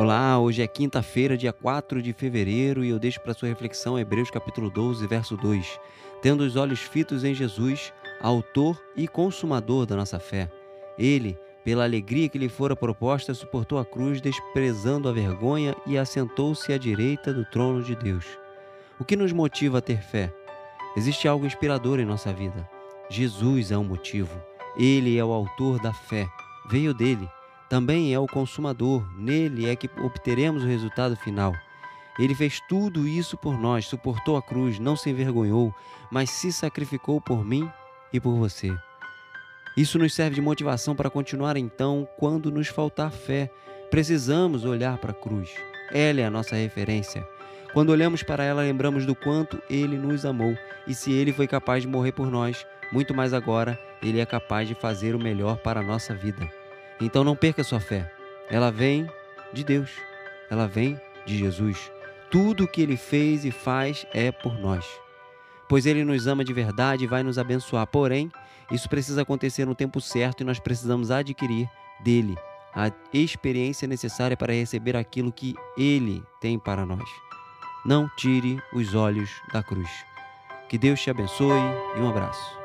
Olá, hoje é quinta-feira, dia 4 de fevereiro, e eu deixo para sua reflexão Hebreus capítulo 12, verso 2. Tendo os olhos fitos em Jesus, autor e consumador da nossa fé. Ele, pela alegria que lhe fora proposta, suportou a cruz, desprezando a vergonha e assentou-se à direita do trono de Deus. O que nos motiva a ter fé? Existe algo inspirador em nossa vida. Jesus é o motivo. Ele é o autor da fé. Veio dele também é o consumador, nele é que obteremos o resultado final. Ele fez tudo isso por nós, suportou a cruz, não se envergonhou, mas se sacrificou por mim e por você. Isso nos serve de motivação para continuar então quando nos faltar fé. Precisamos olhar para a cruz. Ela é a nossa referência. Quando olhamos para ela, lembramos do quanto ele nos amou e se ele foi capaz de morrer por nós, muito mais agora ele é capaz de fazer o melhor para a nossa vida. Então não perca sua fé. Ela vem de Deus. Ela vem de Jesus. Tudo o que ele fez e faz é por nós. Pois ele nos ama de verdade e vai nos abençoar. Porém, isso precisa acontecer no tempo certo e nós precisamos adquirir dele a experiência necessária para receber aquilo que ele tem para nós. Não tire os olhos da cruz. Que Deus te abençoe e um abraço.